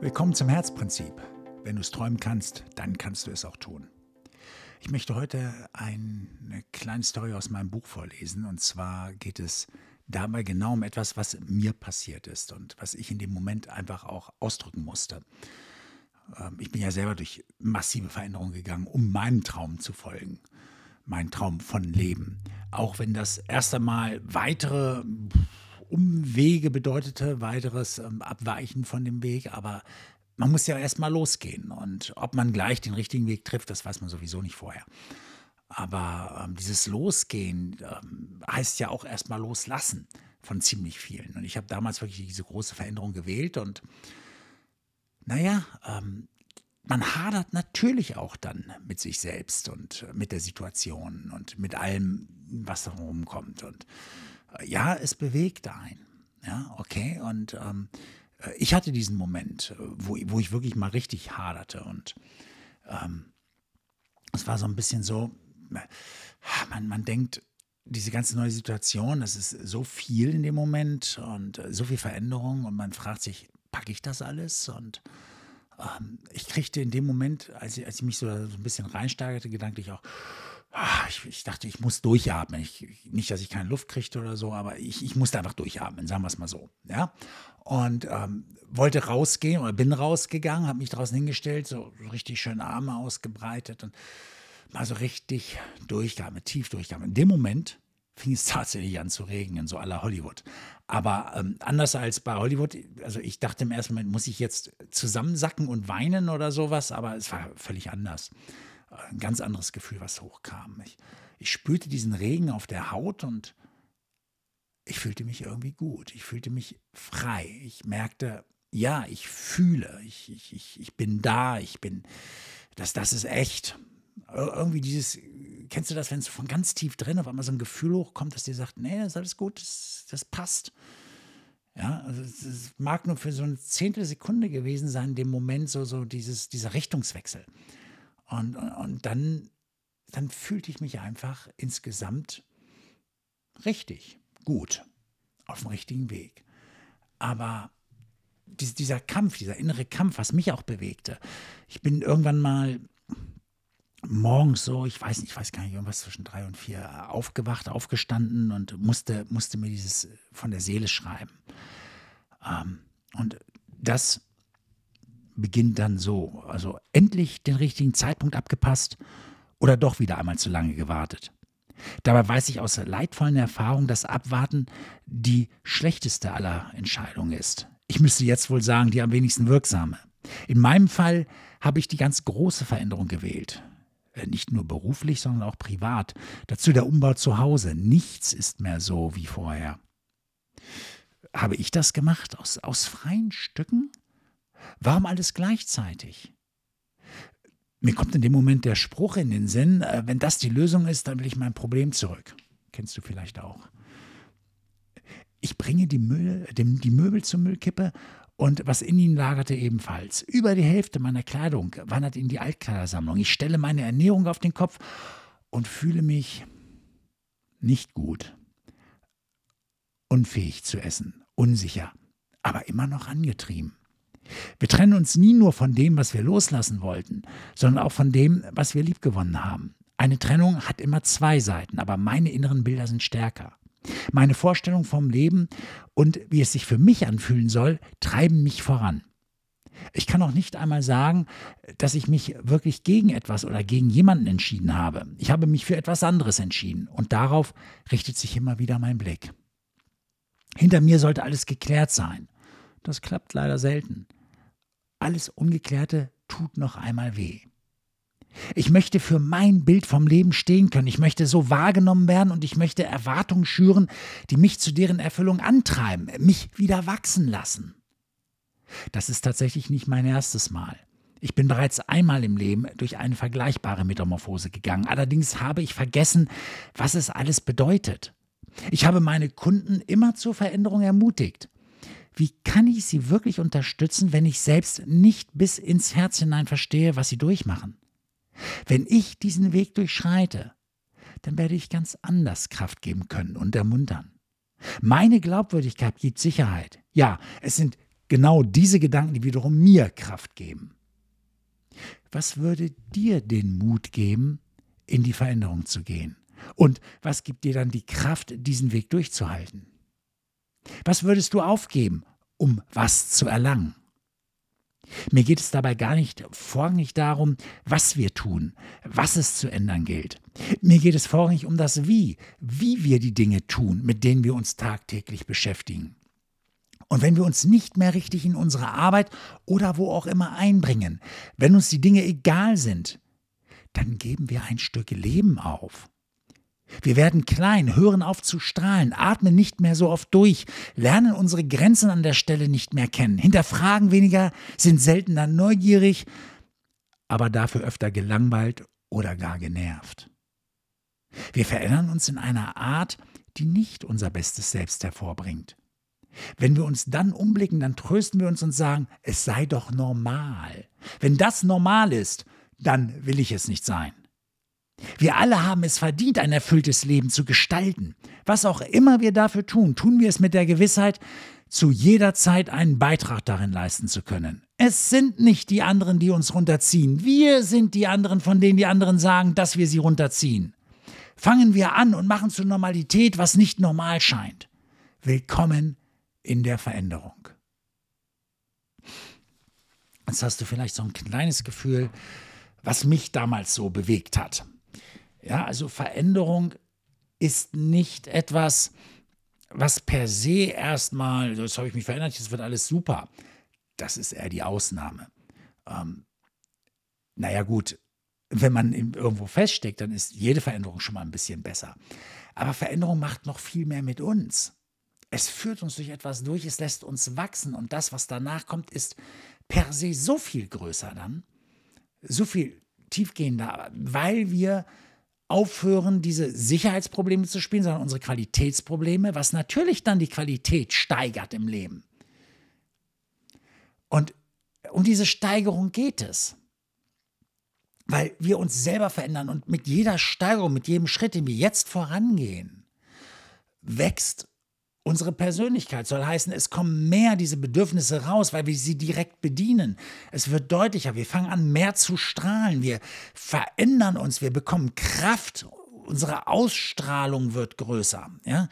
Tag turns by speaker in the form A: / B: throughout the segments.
A: Willkommen zum Herzprinzip. Wenn du es träumen kannst, dann kannst du es auch tun. Ich möchte heute eine kleine Story aus meinem Buch vorlesen. Und zwar geht es dabei genau um etwas, was mir passiert ist und was ich in dem Moment einfach auch ausdrücken musste. Ähm, ich bin ja selber durch massive Veränderungen gegangen, um meinem Traum zu folgen. Mein Traum von Leben. Auch wenn das erst einmal weitere Umwege bedeutete, weiteres ähm, Abweichen von dem Weg, aber man muss ja erstmal losgehen. Und ob man gleich den richtigen Weg trifft, das weiß man sowieso nicht vorher. Aber ähm, dieses Losgehen ähm, heißt ja auch erstmal loslassen von ziemlich vielen. Und ich habe damals wirklich diese große Veränderung gewählt und naja, ähm, man hadert natürlich auch dann mit sich selbst und mit der Situation und mit allem, was da rumkommt. Und ja, es bewegt einen. Ja, okay. Und ähm, äh, ich hatte diesen Moment, äh, wo, wo ich wirklich mal richtig haderte. Und ähm, es war so ein bisschen so, äh, man, man denkt, diese ganze neue Situation, das ist so viel in dem Moment und so viel Veränderung und man fragt sich, packe ich das alles? Und ähm, ich kriegte in dem Moment, als ich, als ich mich so, so ein bisschen reinsteigerte, gedanklich auch, Ah, ich, ich, dachte, ich muss durchatmen. Ich, nicht, dass ich keine Luft kriegte oder so, aber ich, ich musste einfach durchatmen, sagen wir es mal so. Ja? Und ähm, wollte rausgehen oder bin rausgegangen, habe mich draußen hingestellt, so richtig schön Arme ausgebreitet und mal so richtig durchgeatmet, tief durchgeatmet. In dem Moment fing es tatsächlich an zu regnen, so aller Hollywood. Aber ähm, anders als bei Hollywood, also ich dachte im ersten Moment, muss ich jetzt zusammensacken und weinen oder sowas, aber es war völlig anders ein ganz anderes Gefühl, was hochkam. Ich, ich spürte diesen Regen auf der Haut und ich fühlte mich irgendwie gut. Ich fühlte mich frei. Ich merkte, ja, ich fühle, ich, ich, ich, ich bin da, ich bin, das, das ist echt. Irgendwie dieses, kennst du das, wenn es von ganz tief drin auf einmal so ein Gefühl hochkommt, das dir sagt, nee, das ist alles gut, das, das passt. Ja, also es mag nur für so eine Zehntelsekunde gewesen sein, in dem Moment so, so dieses, dieser Richtungswechsel. Und, und dann, dann fühlte ich mich einfach insgesamt richtig, gut, auf dem richtigen Weg. Aber dieser Kampf, dieser innere Kampf, was mich auch bewegte. Ich bin irgendwann mal morgens so, ich weiß nicht, ich weiß gar nicht, irgendwas zwischen drei und vier aufgewacht, aufgestanden und musste, musste mir dieses von der Seele schreiben. Ähm, und das beginnt dann so. Also endlich den richtigen Zeitpunkt abgepasst oder doch wieder einmal zu lange gewartet. Dabei weiß ich aus leidvollen Erfahrung, dass Abwarten die schlechteste aller Entscheidungen ist. Ich müsste jetzt wohl sagen, die am wenigsten wirksame. In meinem Fall habe ich die ganz große Veränderung gewählt. Äh, nicht nur beruflich, sondern auch privat. Dazu der Umbau zu Hause. Nichts ist mehr so wie vorher. Habe ich das gemacht aus, aus freien Stücken? Warum alles gleichzeitig? Mir kommt in dem Moment der Spruch in den Sinn, äh, wenn das die Lösung ist, dann will ich mein Problem zurück. Kennst du vielleicht auch. Ich bringe die, Müll, die Möbel zur Müllkippe und was in ihnen lagerte ebenfalls. Über die Hälfte meiner Kleidung wandert in die Altkleidersammlung. Ich stelle meine Ernährung auf den Kopf und fühle mich nicht gut. Unfähig zu essen, unsicher, aber immer noch angetrieben. Wir trennen uns nie nur von dem, was wir loslassen wollten, sondern auch von dem, was wir liebgewonnen haben. Eine Trennung hat immer zwei Seiten, aber meine inneren Bilder sind stärker. Meine Vorstellung vom Leben und wie es sich für mich anfühlen soll, treiben mich voran. Ich kann auch nicht einmal sagen, dass ich mich wirklich gegen etwas oder gegen jemanden entschieden habe. Ich habe mich für etwas anderes entschieden und darauf richtet sich immer wieder mein Blick. Hinter mir sollte alles geklärt sein. Das klappt leider selten alles Ungeklärte tut noch einmal weh. Ich möchte für mein Bild vom Leben stehen können. Ich möchte so wahrgenommen werden und ich möchte Erwartungen schüren, die mich zu deren Erfüllung antreiben, mich wieder wachsen lassen. Das ist tatsächlich nicht mein erstes Mal. Ich bin bereits einmal im Leben durch eine vergleichbare Metamorphose gegangen. Allerdings habe ich vergessen, was es alles bedeutet. Ich habe meine Kunden immer zur Veränderung ermutigt. Wie kann ich sie wirklich unterstützen, wenn ich selbst nicht bis ins Herz hinein verstehe, was sie durchmachen? Wenn ich diesen Weg durchschreite, dann werde ich ganz anders Kraft geben können und ermuntern. Meine Glaubwürdigkeit gibt Sicherheit. Ja, es sind genau diese Gedanken, die wiederum mir Kraft geben. Was würde dir den Mut geben, in die Veränderung zu gehen? Und was gibt dir dann die Kraft, diesen Weg durchzuhalten? Was würdest du aufgeben, um was zu erlangen? Mir geht es dabei gar nicht vorrangig darum, was wir tun, was es zu ändern gilt. Mir geht es vorrangig um das Wie, wie wir die Dinge tun, mit denen wir uns tagtäglich beschäftigen. Und wenn wir uns nicht mehr richtig in unsere Arbeit oder wo auch immer einbringen, wenn uns die Dinge egal sind, dann geben wir ein Stück Leben auf. Wir werden klein, hören auf zu strahlen, atmen nicht mehr so oft durch, lernen unsere Grenzen an der Stelle nicht mehr kennen, hinterfragen weniger, sind seltener neugierig, aber dafür öfter gelangweilt oder gar genervt. Wir verändern uns in einer Art, die nicht unser bestes Selbst hervorbringt. Wenn wir uns dann umblicken, dann trösten wir uns und sagen, es sei doch normal. Wenn das normal ist, dann will ich es nicht sein. Wir alle haben es verdient, ein erfülltes Leben zu gestalten. Was auch immer wir dafür tun, tun wir es mit der Gewissheit, zu jeder Zeit einen Beitrag darin leisten zu können. Es sind nicht die anderen, die uns runterziehen. Wir sind die anderen, von denen die anderen sagen, dass wir sie runterziehen. Fangen wir an und machen zur Normalität, was nicht normal scheint. Willkommen in der Veränderung. Jetzt hast du vielleicht so ein kleines Gefühl, was mich damals so bewegt hat. Ja, also Veränderung ist nicht etwas, was per se erstmal, jetzt habe ich mich verändert, jetzt wird alles super. Das ist eher die Ausnahme. Ähm, naja, gut, wenn man irgendwo feststeckt, dann ist jede Veränderung schon mal ein bisschen besser. Aber Veränderung macht noch viel mehr mit uns. Es führt uns durch etwas durch, es lässt uns wachsen und das, was danach kommt, ist per se so viel größer dann, so viel tiefgehender, weil wir aufhören, diese Sicherheitsprobleme zu spielen, sondern unsere Qualitätsprobleme, was natürlich dann die Qualität steigert im Leben. Und um diese Steigerung geht es. Weil wir uns selber verändern und mit jeder Steigerung, mit jedem Schritt, den wir jetzt vorangehen, wächst unsere Persönlichkeit. Soll heißen, es kommen mehr diese Bedürfnisse raus, weil wir sie direkt bedienen. Es wird deutlicher, wir fangen an mehr zu strahlen, wir verändern uns, wir bekommen Kraft, unsere Ausstrahlung wird größer. Ja?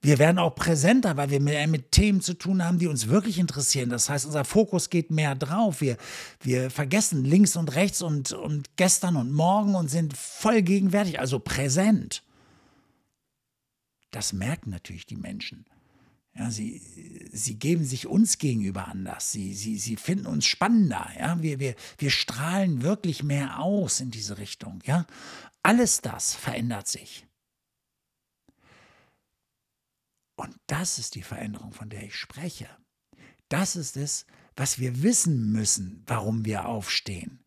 A: Wir werden auch präsenter, weil wir mehr mit Themen zu tun haben, die uns wirklich interessieren. Das heißt, unser Fokus geht mehr drauf. Wir, wir vergessen links und rechts und, und gestern und morgen und sind voll gegenwärtig, also präsent. Das merken natürlich die Menschen. Ja, sie, sie geben sich uns gegenüber anders. Sie, sie, sie finden uns spannender. Ja? Wir, wir, wir strahlen wirklich mehr aus in diese Richtung. Ja? Alles das verändert sich. Und das ist die Veränderung, von der ich spreche. Das ist es, was wir wissen müssen, warum wir aufstehen,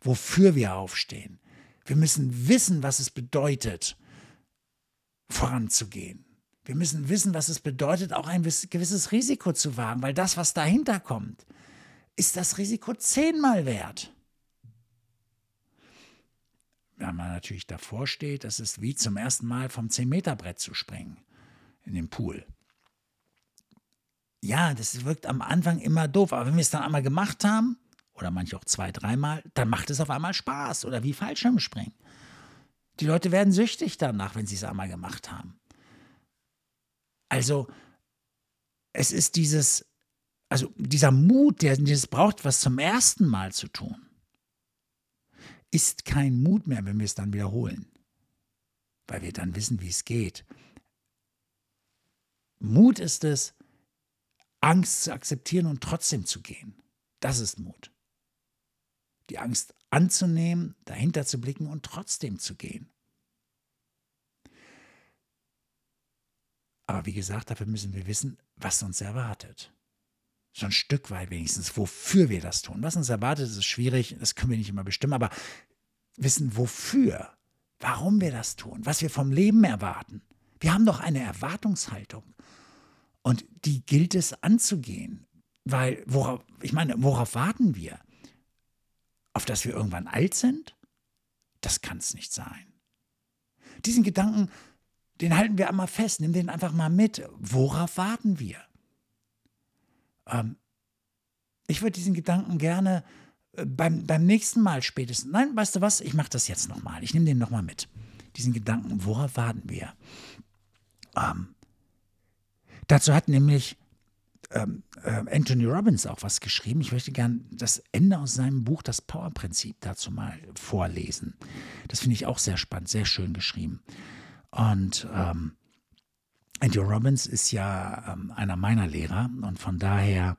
A: wofür wir aufstehen. Wir müssen wissen, was es bedeutet, voranzugehen. Wir müssen wissen, was es bedeutet, auch ein gewisses Risiko zu wagen, weil das, was dahinter kommt, ist das Risiko zehnmal wert. Wenn man natürlich davor steht, das ist wie zum ersten Mal vom 10-Meter-Brett zu springen in den Pool. Ja, das wirkt am Anfang immer doof, aber wenn wir es dann einmal gemacht haben, oder manche auch zwei, dreimal, dann macht es auf einmal Spaß oder wie Fallschirmspringen. Die Leute werden süchtig danach, wenn sie es einmal gemacht haben. Also, es ist dieses, also dieser Mut, der es braucht, was zum ersten Mal zu tun, ist kein Mut mehr, wenn wir es dann wiederholen, weil wir dann wissen, wie es geht. Mut ist es, Angst zu akzeptieren und trotzdem zu gehen. Das ist Mut. Die Angst anzunehmen, dahinter zu blicken und trotzdem zu gehen. Aber wie gesagt, dafür müssen wir wissen, was uns erwartet. So ein Stück weit wenigstens, wofür wir das tun. Was uns erwartet, ist schwierig, das können wir nicht immer bestimmen, aber wissen, wofür, warum wir das tun, was wir vom Leben erwarten. Wir haben doch eine Erwartungshaltung. Und die gilt es anzugehen. Weil, worauf, ich meine, worauf warten wir? Auf dass wir irgendwann alt sind? Das kann es nicht sein. Diesen Gedanken den halten wir einmal fest, nimm den einfach mal mit. Worauf warten wir? Ähm, ich würde diesen Gedanken gerne äh, beim, beim nächsten Mal spätestens, nein, weißt du was, ich mache das jetzt nochmal, ich nehme den nochmal mit. Diesen Gedanken, worauf warten wir? Ähm, dazu hat nämlich ähm, äh, Anthony Robbins auch was geschrieben. Ich möchte gerne das Ende aus seinem Buch, das Power-Prinzip, dazu mal vorlesen. Das finde ich auch sehr spannend, sehr schön geschrieben. Und ähm, Anthony Robbins ist ja ähm, einer meiner Lehrer und von daher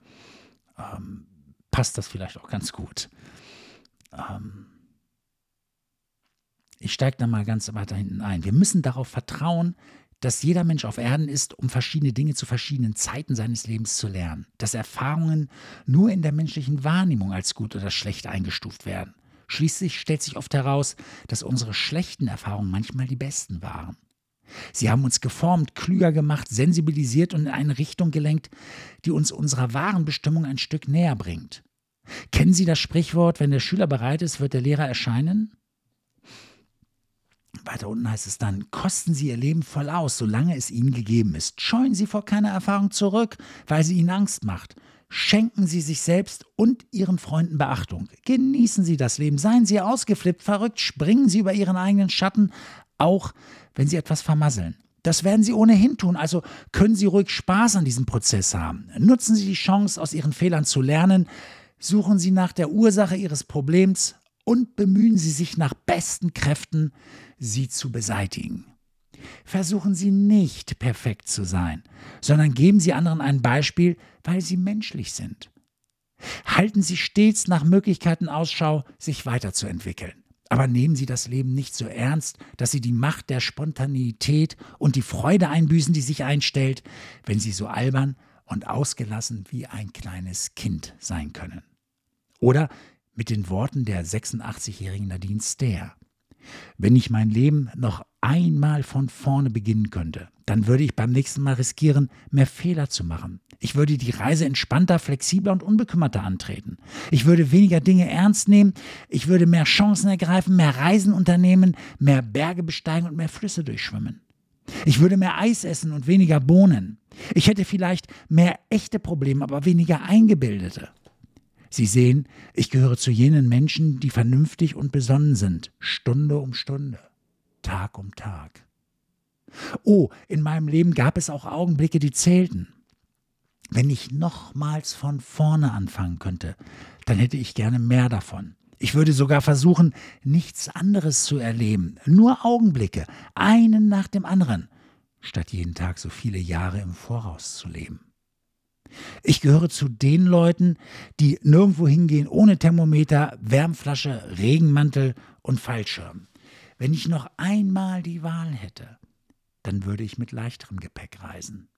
A: ähm, passt das vielleicht auch ganz gut. Ähm, ich steige da mal ganz weiter hinten ein. Wir müssen darauf vertrauen, dass jeder Mensch auf Erden ist, um verschiedene Dinge zu verschiedenen Zeiten seines Lebens zu lernen. Dass Erfahrungen nur in der menschlichen Wahrnehmung als gut oder schlecht eingestuft werden. Schließlich stellt sich oft heraus, dass unsere schlechten Erfahrungen manchmal die besten waren. Sie haben uns geformt, klüger gemacht, sensibilisiert und in eine Richtung gelenkt, die uns unserer wahren Bestimmung ein Stück näher bringt. Kennen Sie das Sprichwort, wenn der Schüler bereit ist, wird der Lehrer erscheinen? Weiter unten heißt es dann, kosten Sie Ihr Leben voll aus, solange es Ihnen gegeben ist. Scheuen Sie vor keiner Erfahrung zurück, weil sie Ihnen Angst macht. Schenken Sie sich selbst und Ihren Freunden Beachtung. Genießen Sie das Leben. Seien Sie ausgeflippt, verrückt, springen Sie über Ihren eigenen Schatten, auch wenn Sie etwas vermasseln. Das werden Sie ohnehin tun, also können Sie ruhig Spaß an diesem Prozess haben. Nutzen Sie die Chance, aus Ihren Fehlern zu lernen. Suchen Sie nach der Ursache Ihres Problems und bemühen Sie sich nach besten Kräften, sie zu beseitigen. Versuchen Sie nicht perfekt zu sein, sondern geben Sie anderen ein Beispiel, weil Sie menschlich sind. Halten Sie stets nach Möglichkeiten Ausschau, sich weiterzuentwickeln. Aber nehmen Sie das Leben nicht so ernst, dass Sie die Macht der Spontaneität und die Freude einbüßen, die sich einstellt, wenn Sie so albern und ausgelassen wie ein kleines Kind sein können. Oder mit den Worten der 86-jährigen Nadine Stair. Wenn ich mein Leben noch einmal von vorne beginnen könnte, dann würde ich beim nächsten Mal riskieren, mehr Fehler zu machen. Ich würde die Reise entspannter, flexibler und unbekümmerter antreten. Ich würde weniger Dinge ernst nehmen. Ich würde mehr Chancen ergreifen, mehr Reisen unternehmen, mehr Berge besteigen und mehr Flüsse durchschwimmen. Ich würde mehr Eis essen und weniger Bohnen. Ich hätte vielleicht mehr echte Probleme, aber weniger eingebildete. Sie sehen, ich gehöre zu jenen Menschen, die vernünftig und besonnen sind, Stunde um Stunde, Tag um Tag. Oh, in meinem Leben gab es auch Augenblicke, die zählten. Wenn ich nochmals von vorne anfangen könnte, dann hätte ich gerne mehr davon. Ich würde sogar versuchen, nichts anderes zu erleben, nur Augenblicke, einen nach dem anderen, statt jeden Tag so viele Jahre im Voraus zu leben. Ich gehöre zu den Leuten, die nirgendwo hingehen ohne Thermometer, Wärmflasche, Regenmantel und Fallschirm. Wenn ich noch einmal die Wahl hätte, dann würde ich mit leichterem Gepäck reisen.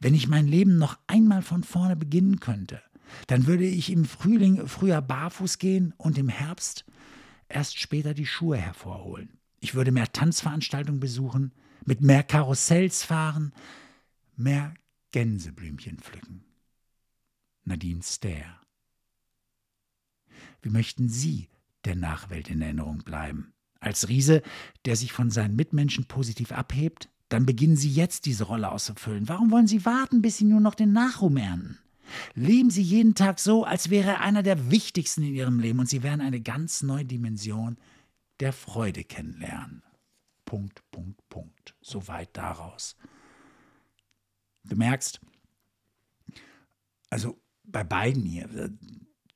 A: Wenn ich mein Leben noch einmal von vorne beginnen könnte, dann würde ich im Frühling früher barfuß gehen und im Herbst erst später die Schuhe hervorholen. Ich würde mehr Tanzveranstaltungen besuchen, mit mehr Karussells fahren, mehr Gänseblümchen pflücken. Nadine Stair. Wie möchten Sie der Nachwelt in Erinnerung bleiben? Als Riese, der sich von seinen Mitmenschen positiv abhebt? Dann beginnen Sie jetzt diese Rolle auszufüllen. Warum wollen Sie warten, bis Sie nur noch den Nachruhm ernten? Leben Sie jeden Tag so, als wäre er einer der wichtigsten in Ihrem Leben und Sie werden eine ganz neue Dimension der Freude kennenlernen. Punkt, Punkt, Punkt. Soweit daraus. Du merkst, also bei beiden hier,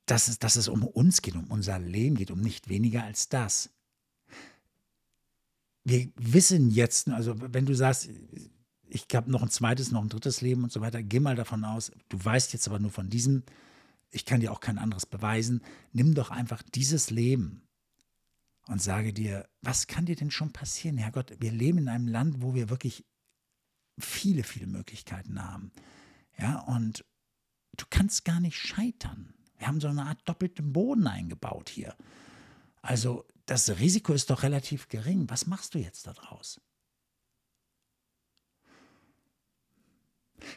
A: dass es, dass es um uns geht, um unser Leben geht, um nicht weniger als das. Wir wissen jetzt, also wenn du sagst, ich habe noch ein zweites, noch ein drittes Leben und so weiter, geh mal davon aus, du weißt jetzt aber nur von diesem, ich kann dir auch kein anderes beweisen, nimm doch einfach dieses Leben und sage dir, was kann dir denn schon passieren? Herrgott, wir leben in einem Land, wo wir wirklich viele, viele Möglichkeiten haben. Ja, und du kannst gar nicht scheitern. Wir haben so eine Art doppelten Boden eingebaut hier. Also das Risiko ist doch relativ gering. Was machst du jetzt daraus?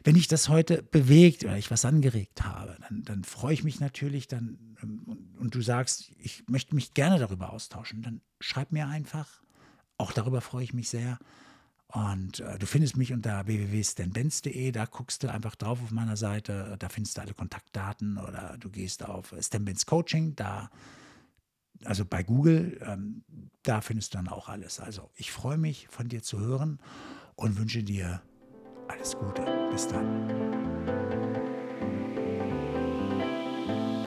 A: Wenn ich das heute bewegt oder ich was angeregt habe, dann, dann freue ich mich natürlich dann und, und du sagst, ich möchte mich gerne darüber austauschen, dann schreib mir einfach. Auch darüber freue ich mich sehr. Und äh, du findest mich unter www.stanbenz.de, da guckst du einfach drauf auf meiner Seite, da findest du alle Kontaktdaten oder du gehst auf Stanbenz Coaching, da, also bei Google, ähm, da findest du dann auch alles. Also ich freue mich von dir zu hören und wünsche dir alles Gute. Bis dann.